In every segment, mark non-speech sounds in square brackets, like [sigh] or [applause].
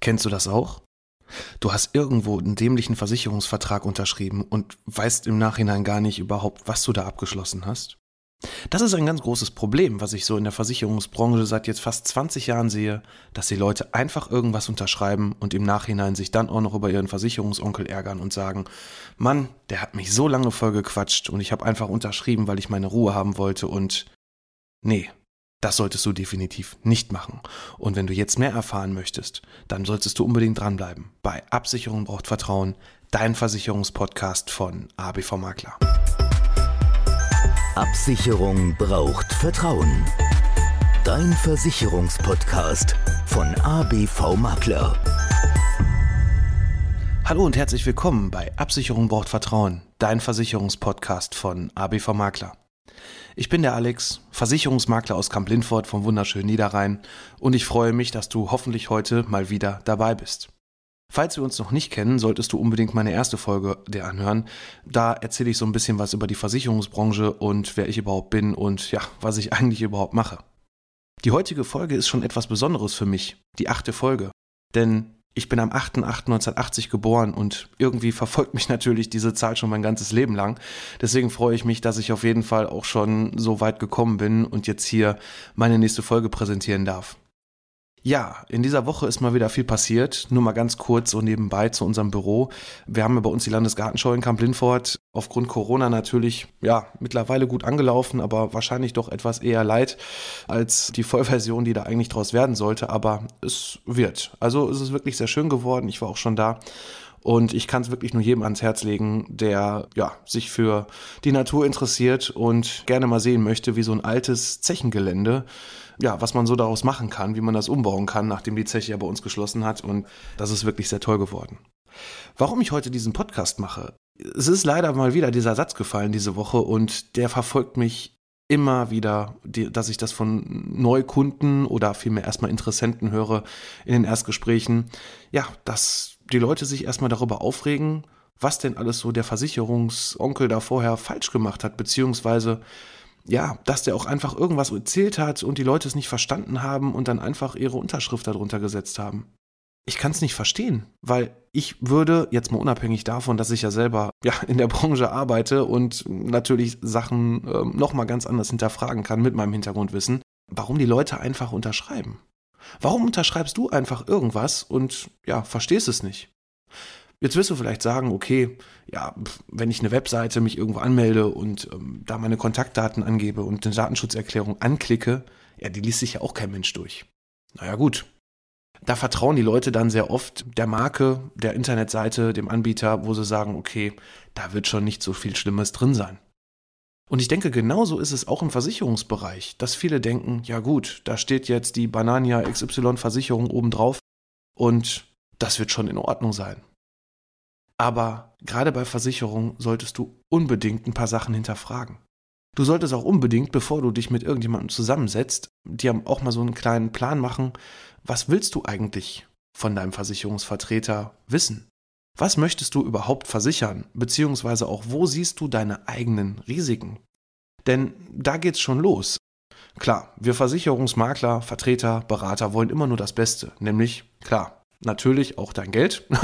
Kennst du das auch? Du hast irgendwo einen dämlichen Versicherungsvertrag unterschrieben und weißt im Nachhinein gar nicht überhaupt, was du da abgeschlossen hast? Das ist ein ganz großes Problem, was ich so in der Versicherungsbranche seit jetzt fast 20 Jahren sehe, dass die Leute einfach irgendwas unterschreiben und im Nachhinein sich dann auch noch über ihren Versicherungsonkel ärgern und sagen, Mann, der hat mich so lange voll gequatscht und ich habe einfach unterschrieben, weil ich meine Ruhe haben wollte und nee, das solltest du definitiv nicht machen. Und wenn du jetzt mehr erfahren möchtest, dann solltest du unbedingt dranbleiben. Bei Absicherung braucht Vertrauen, dein Versicherungspodcast von ABV Makler. Absicherung braucht Vertrauen. Dein Versicherungspodcast von ABV Makler. Hallo und herzlich willkommen bei Absicherung braucht Vertrauen, dein Versicherungspodcast von ABV Makler. Ich bin der Alex, Versicherungsmakler aus Kamp-Lindfort vom wunderschönen Niederrhein und ich freue mich, dass du hoffentlich heute mal wieder dabei bist. Falls wir uns noch nicht kennen, solltest du unbedingt meine erste Folge dir anhören. Da erzähle ich so ein bisschen was über die Versicherungsbranche und wer ich überhaupt bin und ja, was ich [laughs] eigentlich überhaupt mache. Die heutige Folge ist schon etwas Besonderes für mich, die achte Folge. Denn ich bin am 8.8.1980 geboren und irgendwie verfolgt mich [laughs] natürlich diese Zahl schon mein ganzes Leben lang. Deswegen freue ich mich, dass ich auf jeden Fall auch schon so weit gekommen bin und jetzt hier meine nächste Folge präsentieren darf. Ja, in dieser Woche ist mal wieder viel passiert. Nur mal ganz kurz so nebenbei zu unserem Büro. Wir haben ja bei uns die Landesgartenschau in Kamp-Lindfort aufgrund Corona natürlich, ja, mittlerweile gut angelaufen, aber wahrscheinlich doch etwas eher leid als die Vollversion, die da eigentlich draus werden sollte. Aber es wird. Also es ist wirklich sehr schön geworden. Ich war auch schon da. Und ich kann es wirklich nur jedem ans Herz legen, der ja, sich für die Natur interessiert und gerne mal sehen möchte, wie so ein altes Zechengelände ja, was man so daraus machen kann, wie man das umbauen kann, nachdem die Zeche ja bei uns geschlossen hat. Und das ist wirklich sehr toll geworden. Warum ich heute diesen Podcast mache? Es ist leider mal wieder dieser Satz gefallen diese Woche und der verfolgt mich immer wieder, dass ich das von Neukunden oder vielmehr erstmal Interessenten höre in den Erstgesprächen. Ja, dass die Leute sich erstmal darüber aufregen, was denn alles so der Versicherungsonkel da vorher falsch gemacht hat, beziehungsweise ja, dass der auch einfach irgendwas erzählt hat und die Leute es nicht verstanden haben und dann einfach ihre Unterschrift darunter gesetzt haben. Ich kann es nicht verstehen, weil ich würde, jetzt mal unabhängig davon, dass ich ja selber ja, in der Branche arbeite und natürlich Sachen äh, nochmal ganz anders hinterfragen kann mit meinem Hintergrundwissen, warum die Leute einfach unterschreiben. Warum unterschreibst du einfach irgendwas und ja, verstehst es nicht? Jetzt wirst du vielleicht sagen, okay, ja, wenn ich eine Webseite mich irgendwo anmelde und ähm, da meine Kontaktdaten angebe und eine Datenschutzerklärung anklicke, ja, die liest sich ja auch kein Mensch durch. Naja, gut. Da vertrauen die Leute dann sehr oft der Marke, der Internetseite, dem Anbieter, wo sie sagen, okay, da wird schon nicht so viel Schlimmes drin sein. Und ich denke, genauso ist es auch im Versicherungsbereich, dass viele denken, ja gut, da steht jetzt die Banania XY Versicherung obendrauf und das wird schon in Ordnung sein. Aber gerade bei Versicherungen solltest du unbedingt ein paar Sachen hinterfragen. Du solltest auch unbedingt, bevor du dich mit irgendjemandem zusammensetzt, dir auch mal so einen kleinen Plan machen, was willst du eigentlich von deinem Versicherungsvertreter wissen? Was möchtest du überhaupt versichern? Beziehungsweise auch, wo siehst du deine eigenen Risiken? Denn da geht's schon los. Klar, wir Versicherungsmakler, Vertreter, Berater wollen immer nur das Beste, nämlich, klar, natürlich auch dein Geld. [laughs]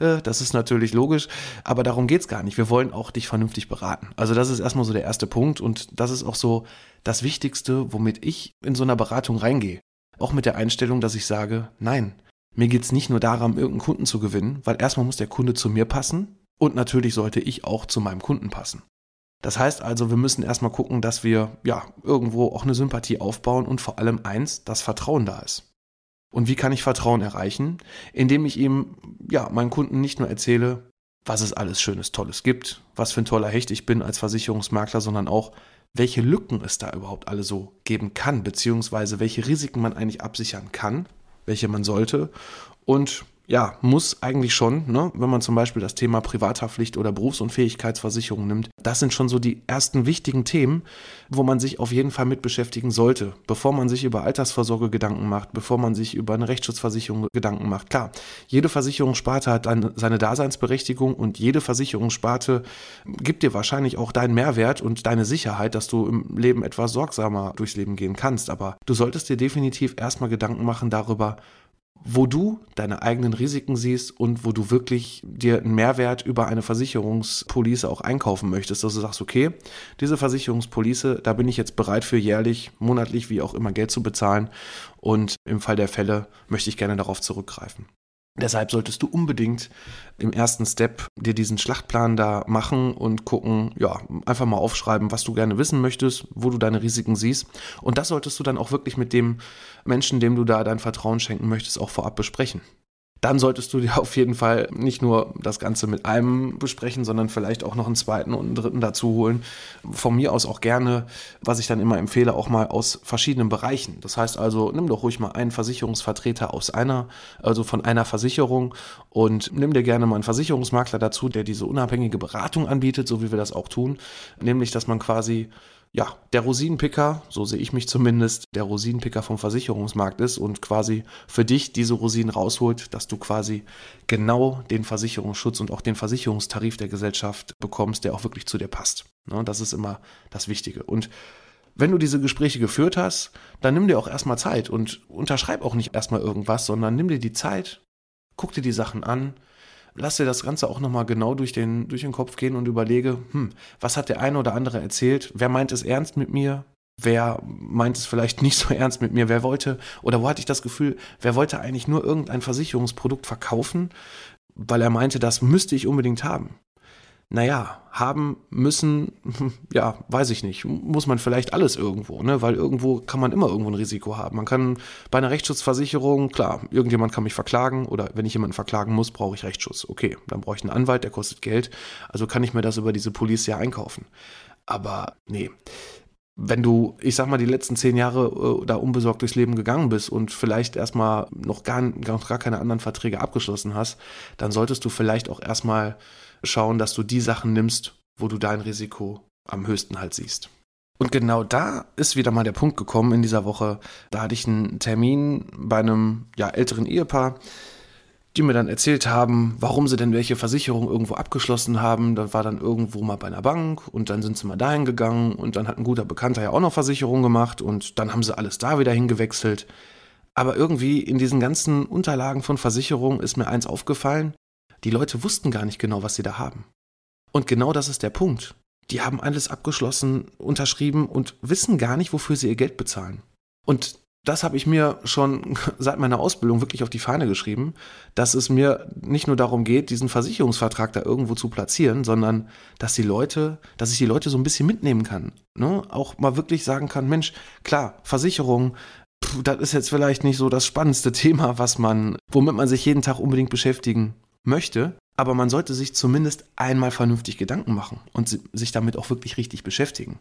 Äh, das ist natürlich logisch, aber darum geht's gar nicht. Wir wollen auch dich vernünftig beraten. Also das ist erstmal so der erste Punkt und das ist auch so das Wichtigste, womit ich in so einer Beratung reingehe. Auch mit der Einstellung, dass ich sage, nein, mir geht's nicht nur darum, irgendeinen Kunden zu gewinnen, weil erstmal muss der Kunde zu mir passen und natürlich sollte ich auch zu meinem Kunden passen. Das heißt also, wir müssen erstmal gucken, dass wir ja irgendwo auch eine Sympathie aufbauen und vor allem eins, das Vertrauen da ist. Und wie kann ich Vertrauen erreichen? Indem ich ihm, ja, meinen Kunden nicht nur erzähle, was es alles Schönes, Tolles gibt, was für ein toller Hecht ich bin als Versicherungsmakler, sondern auch, welche Lücken es da überhaupt alle so geben kann, beziehungsweise welche Risiken man eigentlich absichern kann, welche man sollte und ja, muss eigentlich schon, ne, wenn man zum Beispiel das Thema Privathaftpflicht oder Berufsunfähigkeitsversicherung nimmt, das sind schon so die ersten wichtigen Themen, wo man sich auf jeden Fall mit beschäftigen sollte, bevor man sich über Altersvorsorge Gedanken macht, bevor man sich über eine Rechtsschutzversicherung Gedanken macht. Klar, jede Versicherungssparte hat dann seine Daseinsberechtigung und jede Versicherungssparte gibt dir wahrscheinlich auch deinen Mehrwert und deine Sicherheit, dass du im Leben etwas sorgsamer durchs Leben gehen kannst. Aber du solltest dir definitiv erstmal Gedanken machen darüber, wo du deine eigenen Risiken siehst und wo du wirklich dir einen Mehrwert über eine Versicherungspolice auch einkaufen möchtest, dass du sagst, okay, diese Versicherungspolice, da bin ich jetzt bereit für jährlich, monatlich, wie auch immer Geld zu bezahlen und im Fall der Fälle möchte ich gerne darauf zurückgreifen. Deshalb solltest du unbedingt im ersten Step dir diesen Schlachtplan da machen und gucken, ja, einfach mal aufschreiben, was du gerne wissen möchtest, wo du deine Risiken siehst. Und das solltest du dann auch wirklich mit dem Menschen, dem du da dein Vertrauen schenken möchtest, auch vorab besprechen dann solltest du dir auf jeden Fall nicht nur das Ganze mit einem besprechen, sondern vielleicht auch noch einen zweiten und einen dritten dazu holen. Von mir aus auch gerne, was ich dann immer empfehle, auch mal aus verschiedenen Bereichen. Das heißt also, nimm doch ruhig mal einen Versicherungsvertreter aus einer, also von einer Versicherung und nimm dir gerne mal einen Versicherungsmakler dazu, der diese unabhängige Beratung anbietet, so wie wir das auch tun. Nämlich, dass man quasi ja, der Rosinenpicker, so sehe ich mich zumindest, der Rosinenpicker vom Versicherungsmarkt ist und quasi für dich diese Rosinen rausholt, dass du quasi genau den Versicherungsschutz und auch den Versicherungstarif der Gesellschaft bekommst, der auch wirklich zu dir passt. Ne, das ist immer das Wichtige. Und wenn du diese Gespräche geführt hast, dann nimm dir auch erstmal Zeit und unterschreib auch nicht erstmal irgendwas, sondern nimm dir die Zeit, guck dir die Sachen an, lass dir das Ganze auch nochmal genau durch den, durch den Kopf gehen und überlege, hm, was hat der eine oder andere erzählt? Wer meint es ernst mit mir? Wer meint es vielleicht [laughs] nicht so ernst mit mir? Wer wollte, oder wo hatte ich das Gefühl, wer wollte eigentlich nur irgendein Versicherungsprodukt verkaufen, weil er meinte, das müsste ich unbedingt haben? Naja, haben müssen, [laughs] ja, weiß ich nicht, muss man vielleicht alles irgendwo, ne? Weil irgendwo kann man immer irgendwo ein Risiko haben. Man kann bei einer Rechtsschutzversicherung, klar, irgendjemand kann mich verklagen oder wenn ich jemanden verklagen muss, brauche ich Rechtsschutz. Okay, dann brauche ich einen Anwalt, der kostet Geld. Also kann ich mir das über diese Police ja einkaufen. Aber nee. Wenn du, ich sag mal, die letzten zehn Jahre äh, da unbesorgt durchs Leben gegangen bist und vielleicht erstmal noch gar, noch gar keine anderen Verträge abgeschlossen hast, dann solltest du vielleicht auch erstmal schauen, dass du die Sachen nimmst, wo du dein Risiko am höchsten halt siehst. Und genau da ist wieder mal der Punkt gekommen in dieser Woche. Da hatte ich einen Termin bei einem ja, älteren Ehepaar, die mir dann erzählt haben, warum sie denn welche Versicherung irgendwo abgeschlossen haben. Da war dann irgendwo mal bei einer Bank und dann sind sie mal dahin gegangen und dann hat ein guter Bekannter ja auch noch Versicherung gemacht und dann haben sie alles da wieder hingewechselt. Aber irgendwie in diesen ganzen Unterlagen von Versicherungen ist mir eins aufgefallen. Die Leute wussten gar nicht genau, was sie da haben. Und genau das ist der Punkt. Die haben alles abgeschlossen, unterschrieben und wissen gar nicht, wofür sie ihr Geld bezahlen. Und das habe ich mir schon [laughs] seit meiner Ausbildung wirklich auf die Fahne geschrieben, dass es mir nicht nur darum geht, diesen Versicherungsvertrag da irgendwo zu platzieren, sondern dass die Leute, dass ich die Leute so ein bisschen mitnehmen kann. Ne? Auch mal wirklich sagen kann, Mensch, klar, Versicherung, pff, das ist jetzt vielleicht nicht so das spannendste [laughs] Thema, was man, womit man sich jeden Tag unbedingt beschäftigen möchte, aber man sollte sich zumindest einmal vernünftig Gedanken machen und sich damit auch wirklich richtig beschäftigen.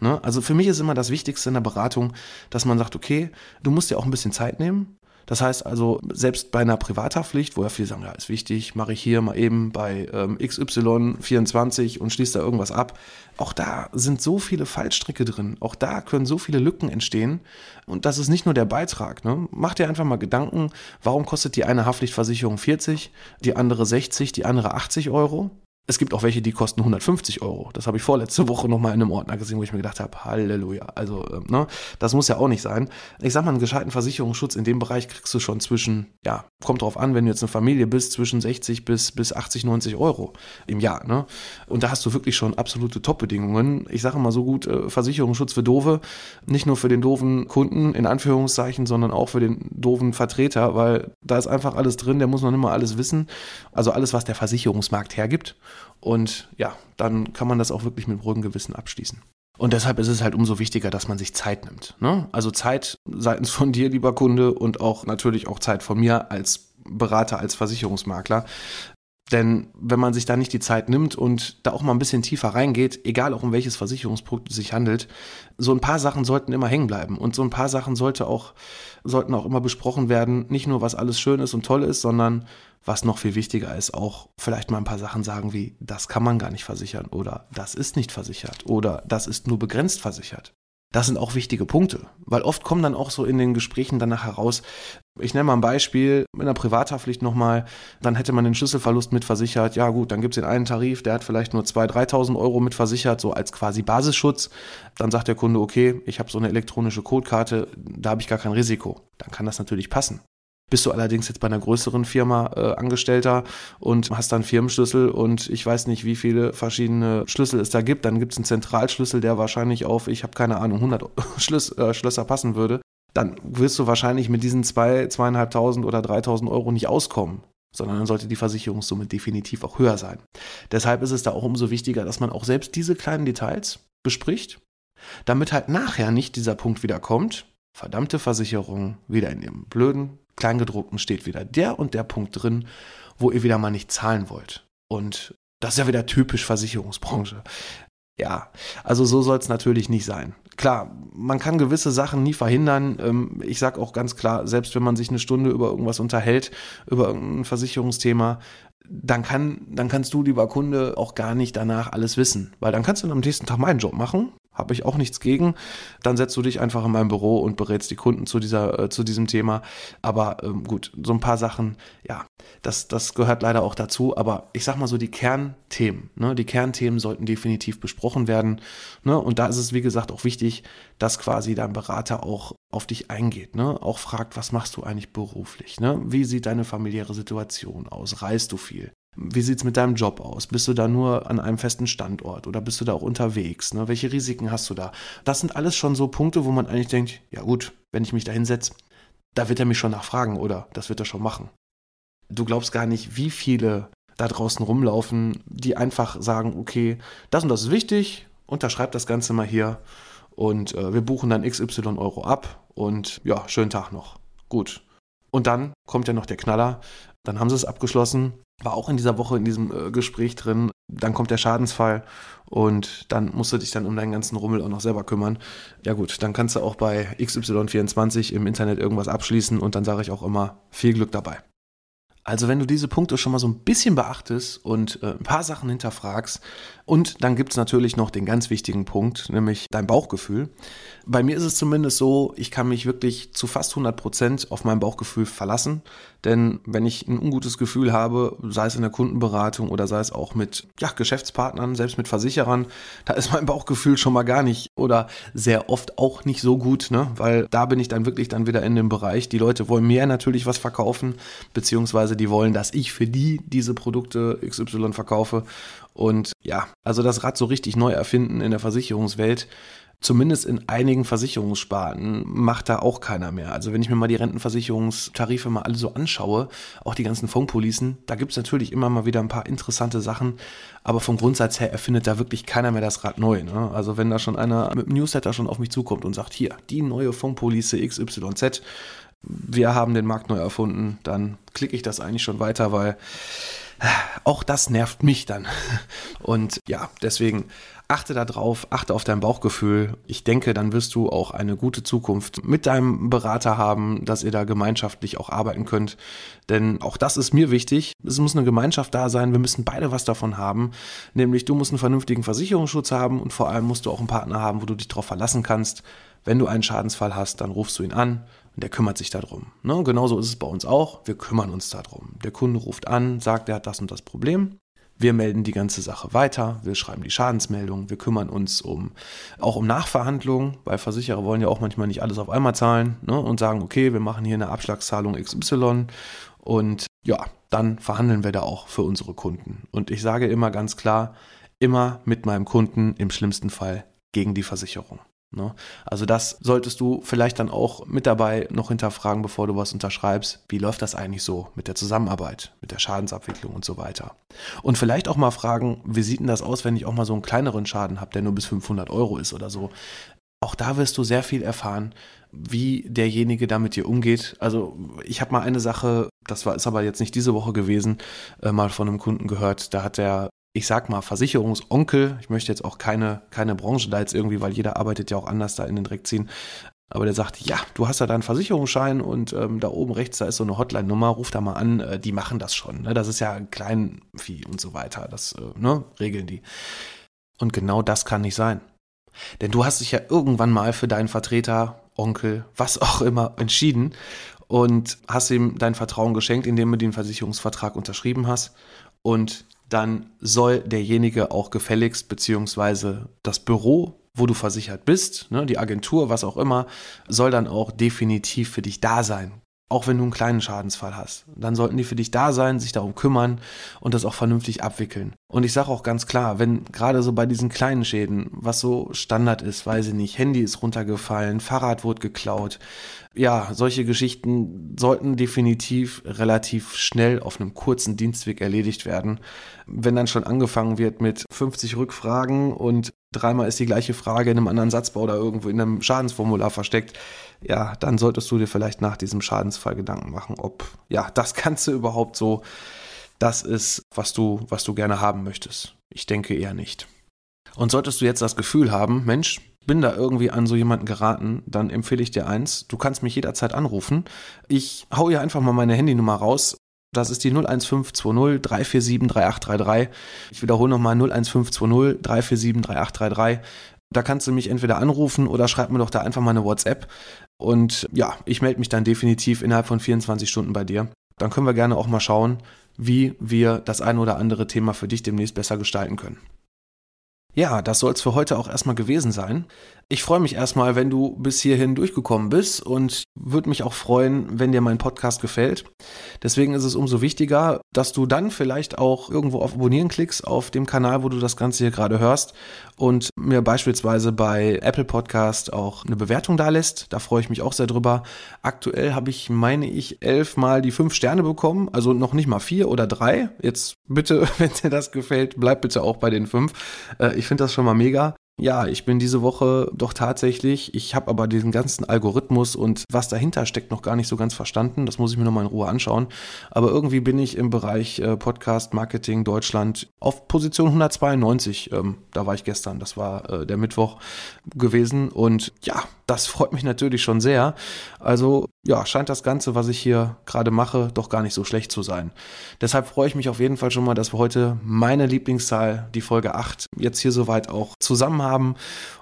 Ne? Also für mich ist immer das Wichtigste in der Beratung, dass man sagt, okay, du musst dir auch ein bisschen Zeit nehmen, das heißt also, selbst bei einer Privathaftpflicht, wo ja viele sagen, ja, ist wichtig, mache ich hier mal eben bei ähm, XY24 und schließe da irgendwas ab. Auch da sind so viele Fallstricke drin. Auch da können so viele Lücken entstehen. Und das ist nicht nur der Beitrag. Ne? Mach dir einfach mal Gedanken, warum kostet die eine Haftpflichtversicherung 40, die andere 60, die andere 80 Euro? Es gibt auch welche, die kosten 150 Euro. Das habe ich vorletzte Woche nochmal in einem Ordner gesehen, wo ich mir gedacht habe, Halleluja. Also, äh, ne, das muss ja auch nicht sein. Ich sag mal, einen gescheiten Versicherungsschutz in dem Bereich kriegst du schon zwischen, ja, kommt drauf an, wenn du jetzt eine Familie bist, zwischen 60 bis, bis 80, 90 Euro im Jahr. Ne? Und da hast du wirklich schon absolute Top-Bedingungen. Ich sage mal so gut, äh, Versicherungsschutz für Doofe, nicht nur für den doofen Kunden, in Anführungszeichen, sondern auch für den doofen Vertreter, weil da ist einfach alles drin, der muss noch nicht mal alles wissen. Also alles, was der Versicherungsmarkt hergibt. Und ja, dann kann man das auch wirklich mit ruhigem Gewissen abschließen. Und deshalb ist es halt umso wichtiger, dass man sich Zeit nimmt. Ne? Also Zeit seitens von dir, lieber Kunde, und auch natürlich auch Zeit von mir als Berater, als Versicherungsmakler. Denn wenn man sich da nicht die Zeit nimmt und da auch mal ein bisschen tiefer reingeht, egal auch um welches Versicherungsprodukt es sich handelt, so ein paar Sachen sollten immer hängen bleiben. Und so ein paar Sachen sollte auch, sollten auch immer besprochen werden. Nicht nur, was alles schön ist und toll ist, sondern was noch viel wichtiger ist, auch vielleicht mal ein paar Sachen sagen wie, das kann man gar nicht versichern oder das ist nicht versichert oder das ist nur begrenzt versichert. Das sind auch wichtige Punkte, weil oft kommen dann auch so in den Gesprächen danach heraus, ich nenne mal ein Beispiel, mit einer Privathaftpflicht nochmal, dann hätte man den Schlüsselverlust mitversichert, ja gut, dann gibt es den einen Tarif, der hat vielleicht nur 2.000, 3.000 Euro mitversichert, so als quasi Basisschutz. Dann sagt der Kunde, okay, ich habe so eine elektronische Codekarte, da habe ich gar kein Risiko. Dann kann das natürlich passen. Bist du allerdings jetzt bei einer größeren Firma äh, Angestellter und hast dann Firmenschlüssel und ich weiß nicht, wie viele verschiedene Schlüssel es da gibt, dann gibt es einen Zentralschlüssel, der wahrscheinlich auf, ich habe keine Ahnung, 100 [laughs] Schlüs äh, Schlösser passen würde, dann wirst du wahrscheinlich mit diesen zwei, zweieinhalbtausend oder dreitausend Euro nicht auskommen sondern dann sollte die Versicherungssumme definitiv auch höher sein. Deshalb ist es da auch umso wichtiger, dass man auch selbst diese kleinen Details bespricht, damit halt nachher nicht dieser Punkt wieder kommt, verdammte Versicherung wieder in ihrem blöden Kleingedruckten steht wieder der und der Punkt drin, wo ihr wieder mal nicht zahlen wollt. Und das ist ja wieder typisch Versicherungsbranche. Ja, also so soll es natürlich nicht sein. Klar, man kann gewisse Sachen nie verhindern. Ähm, ich sage auch ganz klar, selbst wenn man sich eine Stunde über irgendwas unterhält, über irgendein Versicherungsthema, dann, kann, dann kannst du, lieber Kunde, auch gar nicht danach alles wissen. Weil dann kannst du am nächsten Tag meinen Job machen, habe ich auch nichts gegen. Dann setzt du dich einfach in mein Büro und berätst die Kunden zu, dieser, äh, zu diesem Thema. Aber ähm, gut, so ein paar Sachen, ja, das, das gehört leider auch dazu. Aber ich sag mal so, die Kernthemen, ne, die Kernthemen sollten definitiv besprochen werden. Ne? Und da ist es, wie gesagt, auch wichtig, dass quasi dein Berater auch auf dich eingeht, ne? Auch fragt, was machst du eigentlich beruflich, ne? Wie sieht deine familiäre Situation aus? Reist du viel? Wie sieht es mit deinem Job aus? Bist du da nur an einem festen Standort oder bist du da auch unterwegs? Ne? Welche Risiken hast du da? Das sind alles schon so Punkte, wo man eigentlich denkt, ja gut, wenn ich mich da hinsetze, da wird er mich schon nachfragen oder das wird er schon machen. Du glaubst gar nicht, wie viele da draußen rumlaufen, die einfach sagen, okay, das und das ist wichtig, unterschreib das Ganze mal hier und äh, wir buchen dann XY Euro ab und ja, schönen Tag noch. Gut. Und dann kommt ja noch der Knaller, dann haben sie es abgeschlossen, war auch in dieser Woche in diesem äh, Gespräch drin. Dann kommt der Schadensfall und dann musst du dich dann um deinen ganzen Rummel auch noch selber kümmern. Ja gut, dann kannst du auch bei XY24 im Internet irgendwas abschließen und dann sage ich auch immer viel Glück dabei. Also wenn du diese Punkte schon mal so ein bisschen beachtest und äh, ein paar Sachen hinterfragst und dann gibt es natürlich noch den ganz wichtigen Punkt, nämlich dein Bauchgefühl. Bei mir ist es zumindest so, ich kann mich wirklich zu fast 100 Prozent auf mein Bauchgefühl verlassen. Denn wenn ich ein ungutes Gefühl habe, sei es in der Kundenberatung oder sei es auch mit ja, Geschäftspartnern, selbst mit Versicherern, da ist mein Bauchgefühl schon mal gar nicht oder sehr oft auch nicht so gut, ne? weil da bin ich dann wirklich dann wieder in dem Bereich. Die Leute wollen mir natürlich was verkaufen, beziehungsweise die wollen, dass ich für die diese Produkte XY verkaufe. Und ja, also das Rad so richtig neu erfinden in der Versicherungswelt, zumindest in einigen Versicherungssparten macht da auch keiner mehr. Also wenn ich mir mal die Rentenversicherungstarife mal alle so anschaue, auch die ganzen Fondspolicen, da gibt es natürlich immer mal wieder ein paar interessante Sachen, aber vom Grundsatz her erfindet da wirklich keiner mehr das Rad neu. Ne? Also wenn da schon einer mit dem Newsletter schon auf mich zukommt und sagt, hier, die neue Fondspolice XYZ, wir haben den Markt neu erfunden, dann klicke ich das eigentlich schon weiter, weil auch das nervt mich dann. [laughs] Und ja, deswegen achte darauf, achte auf dein Bauchgefühl. Ich denke, dann wirst du auch eine gute Zukunft mit deinem Berater haben, dass ihr da gemeinschaftlich auch arbeiten könnt. Denn auch das ist mir wichtig. Es muss eine Gemeinschaft da sein. Wir müssen beide was davon haben. Nämlich du musst einen vernünftigen Versicherungsschutz haben und vor allem musst du auch einen Partner haben, wo du dich darauf verlassen kannst. Wenn du einen Schadensfall hast, dann rufst du ihn an und der kümmert sich darum. Ne? Genauso ist es bei uns auch. Wir kümmern uns darum. Der Kunde ruft an, sagt, er hat das und das Problem. Wir melden die ganze Sache weiter, wir schreiben die Schadensmeldung, wir kümmern uns um auch um Nachverhandlungen, weil Versicherer wollen ja auch manchmal nicht alles auf einmal zahlen ne, und sagen, okay, wir machen hier eine Abschlagszahlung XY und ja, dann verhandeln wir da auch für unsere Kunden. Und ich sage immer ganz klar, immer mit meinem Kunden im schlimmsten Fall gegen die Versicherung. Ne? Also das solltest du vielleicht dann auch mit dabei noch hinterfragen, bevor du was unterschreibst. Wie läuft das eigentlich so mit der Zusammenarbeit, mit der Schadensabwicklung und so weiter? Und vielleicht auch mal fragen, wie sieht denn das aus, wenn ich auch mal so einen kleineren Schaden habe, der nur bis 500 Euro ist oder so? Auch da wirst du sehr viel erfahren, wie derjenige da mit dir umgeht. Also ich habe mal eine Sache, das war ist aber jetzt nicht diese Woche gewesen, äh, mal von einem Kunden gehört. Da hat der ich sag mal, Versicherungsonkel, ich möchte jetzt auch keine, keine Branche da jetzt irgendwie, weil jeder arbeitet ja auch anders da in den Dreck ziehen. Aber der sagt, ja, du hast ja da einen Versicherungsschein und ähm, da oben rechts, da ist so eine Hotline-Nummer, ruf da mal an, äh, die machen das schon. Ne? Das ist ja ein Kleinvieh und so weiter. Das äh, ne, regeln die. Und genau das kann nicht sein. Denn du hast dich ja irgendwann mal für deinen Vertreter, Onkel, was auch immer entschieden und hast ihm dein Vertrauen geschenkt, indem du den Versicherungsvertrag unterschrieben hast. Und dann soll derjenige auch gefälligst, beziehungsweise das Büro, wo du versichert bist, ne, die Agentur, was auch immer, soll dann auch definitiv für dich da sein auch wenn du einen kleinen Schadensfall hast. Dann sollten die für dich da sein, sich darum kümmern und das auch vernünftig abwickeln. Und ich sage auch ganz klar, wenn gerade so bei diesen kleinen Schäden, was so Standard ist, weiß ich nicht, Handy ist runtergefallen, Fahrrad wurde geklaut, ja, solche Geschichten sollten definitiv relativ schnell auf einem kurzen Dienstweg erledigt werden. Wenn dann schon angefangen wird mit 50 Rückfragen und dreimal ist die gleiche Frage in einem anderen Satzbau oder irgendwo in einem Schadensformular versteckt, ja, dann solltest du dir vielleicht nach diesem Schadensfall Gedanken machen, ob ja das Ganze [laughs] überhaupt so das ist, was du, was du gerne haben möchtest. Ich denke eher nicht. Und solltest du jetzt das Gefühl haben, Mensch, bin da irgendwie an so jemanden geraten, dann empfehle ich dir eins, du kannst mich jederzeit anrufen. Ich hau hier einfach mal meine Handynummer raus. Das ist die 01520 347 3833. Ich wiederhole nochmal 01520 347 3833. Da kannst du mich entweder anrufen oder schreib mir doch da einfach mal eine WhatsApp. Und ja, ich melde mich dann definitiv innerhalb von 24 Stunden bei dir. Dann können wir gerne auch mal schauen, wie wir das ein oder andere Thema für dich demnächst besser gestalten können. Ja, das soll es für heute auch erstmal gewesen sein. Ich freue mich erstmal, wenn du bis hierhin durchgekommen bist und würde mich auch freuen, wenn dir mein Podcast gefällt. Deswegen ist es umso wichtiger, dass du dann vielleicht auch irgendwo auf Abonnieren klickst auf dem Kanal, wo du das Ganze hier gerade hörst und mir beispielsweise bei Apple Podcast auch eine Bewertung da lässt. Da freue ich mich auch sehr drüber. Aktuell habe ich, meine ich, elfmal die fünf Sterne bekommen, also noch nicht mal vier oder drei. Jetzt bitte, [laughs] wenn dir das gefällt, bleib bitte auch bei den fünf. Äh, ich finde das schon mal mega. Ja, ich bin diese Woche doch tatsächlich, ich habe aber diesen ganzen Algorithmus und was dahinter steckt noch gar nicht so ganz verstanden. Das muss ich mir nochmal in Ruhe anschauen. Aber irgendwie bin ich im Bereich äh, Podcast Marketing Deutschland auf Position 192. Ähm, da war ich gestern, das war äh, der Mittwoch gewesen. Und ja, das freut mich natürlich schon sehr. Also ja, scheint das Ganze, was ich hier gerade mache, doch gar nicht so schlecht zu sein. Deshalb freue ich mich auf jeden Fall schon mal, dass wir heute meine Lieblingszahl, die Folge 8, jetzt hier soweit auch zusammen haben.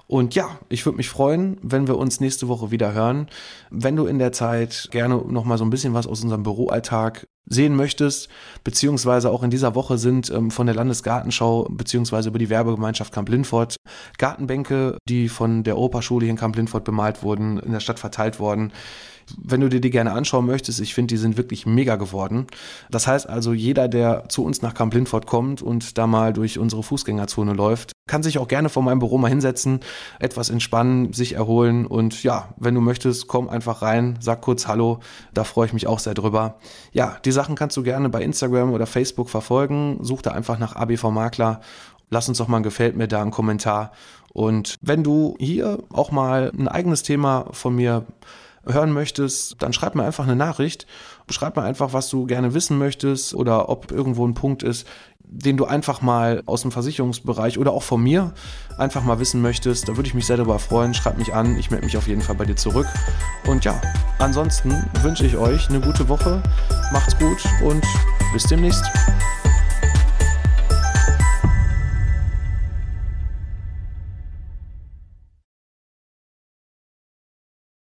Und ja, ich würde mich freuen, wenn wir uns nächste Woche wieder hören. Wenn du in der Zeit gerne noch mal so ein bisschen was aus unserem Büroalltag sehen möchtest, beziehungsweise auch in dieser Woche sind ähm, von der Landesgartenschau beziehungsweise über die Werbegemeinschaft Kamp Lindfort Gartenbänke, die von der Operschule hier in Kamp Lindfort bemalt wurden, in der Stadt verteilt worden wenn du dir die gerne anschauen möchtest, ich finde, die sind wirklich mega geworden. Das heißt also, jeder, der zu uns nach Camp Lindfort kommt und da mal durch unsere Fußgängerzone läuft, kann sich auch gerne vor meinem Büro mal hinsetzen, etwas entspannen, sich erholen und ja, wenn du möchtest, komm einfach rein, sag kurz Hallo, da freue ich mich auch sehr drüber. Ja, die Sachen kannst du gerne bei Instagram oder Facebook verfolgen, such da einfach nach ABV Makler, lass uns doch mal ein Gefällt mir da einen Kommentar und wenn du hier auch mal ein eigenes Thema von mir hören möchtest, dann schreib mir einfach eine Nachricht. Schreib mir einfach, was du gerne wissen möchtest oder ob irgendwo ein Punkt ist, den du einfach mal aus dem Versicherungsbereich oder auch von mir einfach mal wissen möchtest. Da würde ich mich sehr darüber freuen. Schreib mich an. Ich melde mich auf jeden Fall bei dir zurück. Und ja, ansonsten wünsche ich euch eine gute Woche. Macht's gut und bis demnächst.